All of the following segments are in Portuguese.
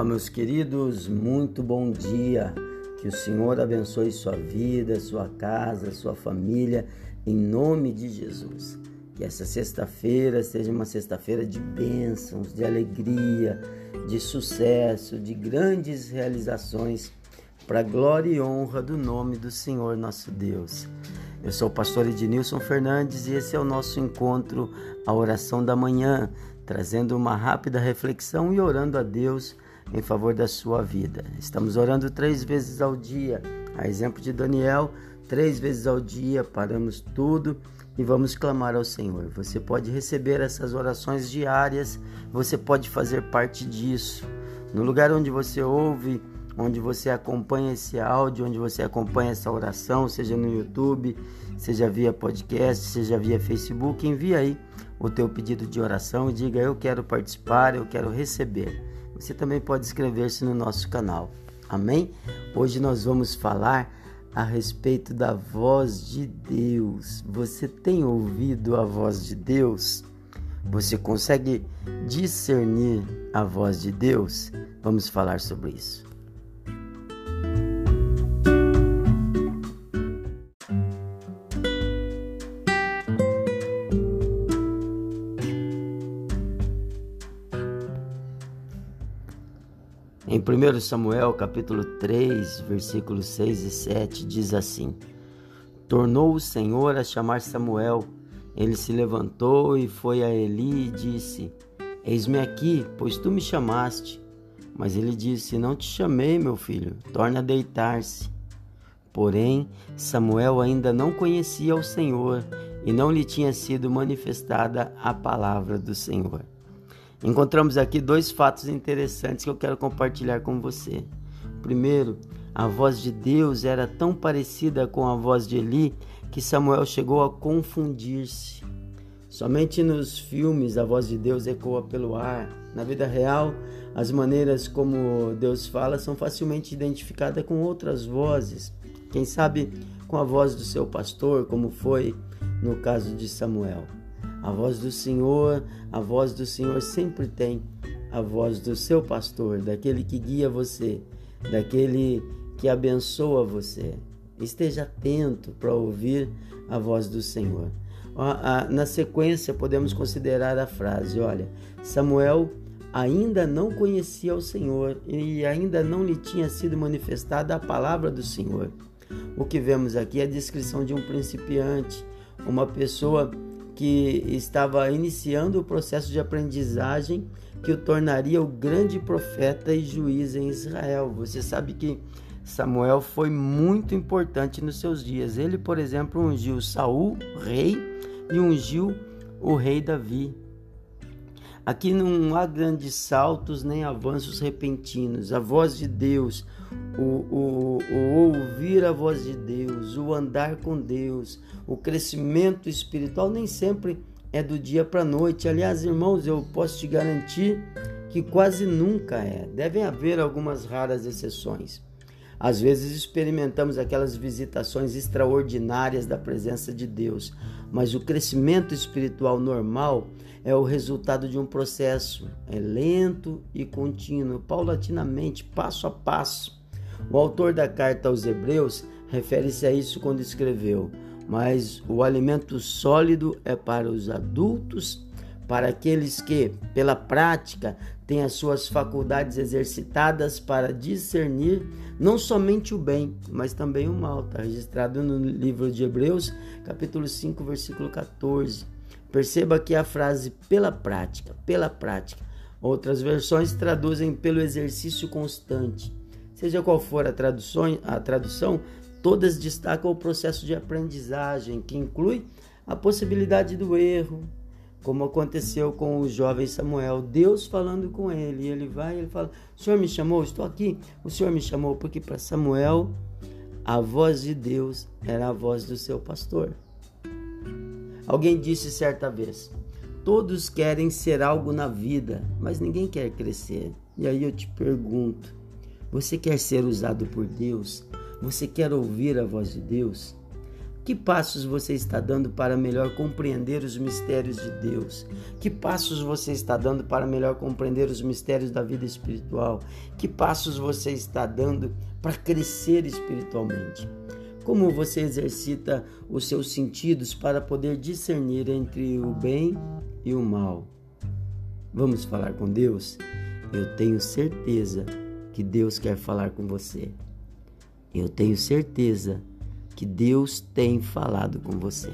Olá, meus queridos, muito bom dia. Que o Senhor abençoe sua vida, sua casa, sua família, em nome de Jesus. Que essa sexta-feira seja uma sexta-feira de bênçãos, de alegria, de sucesso, de grandes realizações, para glória e honra do nome do Senhor nosso Deus. Eu sou o pastor Ednilson Fernandes e esse é o nosso encontro, a oração da manhã, trazendo uma rápida reflexão e orando a Deus em favor da sua vida. Estamos orando três vezes ao dia, a exemplo de Daniel, três vezes ao dia, paramos tudo e vamos clamar ao Senhor. Você pode receber essas orações diárias, você pode fazer parte disso. No lugar onde você ouve, onde você acompanha esse áudio, onde você acompanha essa oração, seja no YouTube, seja via podcast, seja via Facebook, envia aí o teu pedido de oração e diga eu quero participar, eu quero receber você também pode inscrever-se no nosso canal. Amém? Hoje nós vamos falar a respeito da voz de Deus. Você tem ouvido a voz de Deus? Você consegue discernir a voz de Deus? Vamos falar sobre isso. Em 1 Samuel capítulo 3, versículos 6 e 7 diz assim: Tornou o Senhor a chamar Samuel. Ele se levantou e foi a Eli e disse: Eis-me aqui, pois tu me chamaste. Mas ele disse: Não te chamei, meu filho, torna a deitar-se. Porém, Samuel ainda não conhecia o Senhor e não lhe tinha sido manifestada a palavra do Senhor. Encontramos aqui dois fatos interessantes que eu quero compartilhar com você. Primeiro, a voz de Deus era tão parecida com a voz de Eli que Samuel chegou a confundir-se. Somente nos filmes a voz de Deus ecoa pelo ar. Na vida real, as maneiras como Deus fala são facilmente identificadas com outras vozes. Quem sabe com a voz do seu pastor, como foi no caso de Samuel. A voz do Senhor, a voz do Senhor sempre tem a voz do seu pastor, daquele que guia você, daquele que abençoa você. Esteja atento para ouvir a voz do Senhor. Na sequência, podemos considerar a frase: olha, Samuel ainda não conhecia o Senhor e ainda não lhe tinha sido manifestada a palavra do Senhor. O que vemos aqui é a descrição de um principiante, uma pessoa que estava iniciando o processo de aprendizagem que o tornaria o grande profeta e juiz em Israel. Você sabe que Samuel foi muito importante nos seus dias. Ele, por exemplo, ungiu Saul, rei, e ungiu o rei Davi. Aqui não há grandes saltos nem avanços repentinos. A voz de Deus, o, o, o, ouvir a voz de Deus, o andar com Deus, o crescimento espiritual nem sempre é do dia para a noite. Aliás, irmãos, eu posso te garantir que quase nunca é. Devem haver algumas raras exceções. Às vezes experimentamos aquelas visitações extraordinárias da presença de Deus, mas o crescimento espiritual normal é o resultado de um processo, é lento e contínuo, paulatinamente, passo a passo. O autor da carta aos Hebreus refere-se a isso quando escreveu: Mas o alimento sólido é para os adultos, para aqueles que, pela prática, têm as suas faculdades exercitadas para discernir não somente o bem, mas também o mal. Está registrado no livro de Hebreus, capítulo 5, versículo 14. Perceba que a frase pela prática, pela prática. Outras versões traduzem pelo exercício constante. Seja qual for a tradução, a tradução, todas destacam o processo de aprendizagem, que inclui a possibilidade do erro, como aconteceu com o jovem Samuel, Deus falando com ele, e ele vai ele fala: "O Senhor me chamou, estou aqui. O Senhor me chamou porque para Samuel a voz de Deus era a voz do seu pastor. Alguém disse certa vez: Todos querem ser algo na vida, mas ninguém quer crescer. E aí eu te pergunto: você quer ser usado por Deus? Você quer ouvir a voz de Deus? Que passos você está dando para melhor compreender os mistérios de Deus? Que passos você está dando para melhor compreender os mistérios da vida espiritual? Que passos você está dando para crescer espiritualmente? Como você exercita os seus sentidos para poder discernir entre o bem e o mal? Vamos falar com Deus? Eu tenho certeza que Deus quer falar com você. Eu tenho certeza que Deus tem falado com você.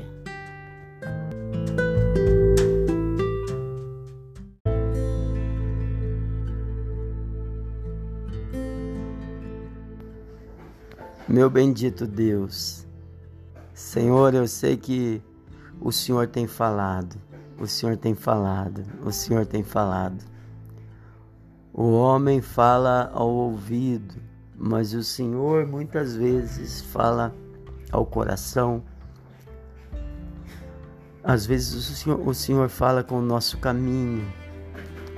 Meu bendito Deus, Senhor, eu sei que o Senhor tem falado, o Senhor tem falado, o Senhor tem falado. O homem fala ao ouvido, mas o Senhor muitas vezes fala ao coração. Às vezes o Senhor, o Senhor fala com o nosso caminho.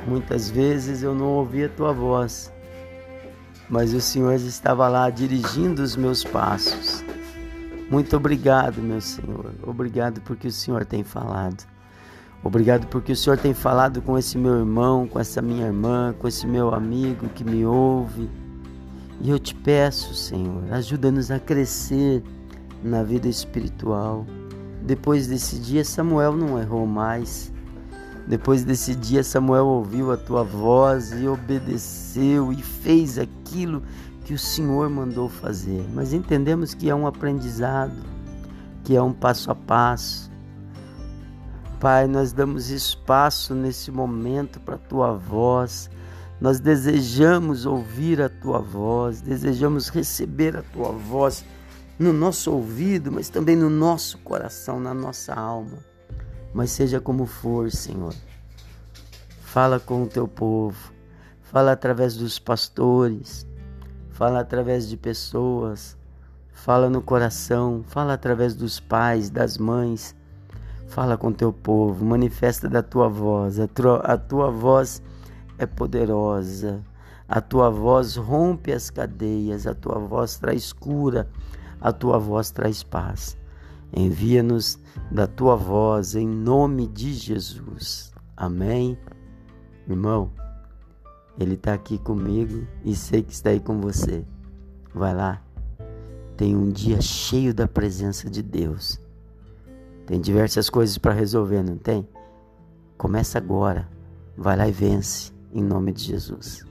Muitas vezes eu não ouvi a tua voz, mas o Senhor estava lá dirigindo os meus passos. Muito obrigado, meu Senhor. Obrigado porque o Senhor tem falado. Obrigado porque o Senhor tem falado com esse meu irmão, com essa minha irmã, com esse meu amigo que me ouve. E eu te peço, Senhor, ajuda-nos a crescer na vida espiritual. Depois desse dia, Samuel não errou mais. Depois desse dia, Samuel ouviu a tua voz e obedeceu e fez aquilo que o Senhor mandou fazer. Mas entendemos que é um aprendizado, que é um passo a passo. Pai, nós damos espaço nesse momento para a tua voz. Nós desejamos ouvir a tua voz, desejamos receber a tua voz no nosso ouvido, mas também no nosso coração, na nossa alma. Mas seja como for, Senhor. Fala com o teu povo, fala através dos pastores, fala através de pessoas, fala no coração, fala através dos pais, das mães. Fala com teu povo, manifesta da tua voz. A tua, a tua voz é poderosa. A tua voz rompe as cadeias, a tua voz traz cura, a tua voz traz paz. Envia-nos da tua voz em nome de Jesus. Amém. Irmão, Ele está aqui comigo e sei que está aí com você. Vai lá. Tem um dia cheio da presença de Deus. Tem diversas coisas para resolver, não tem? Começa agora. Vai lá e vence, em nome de Jesus.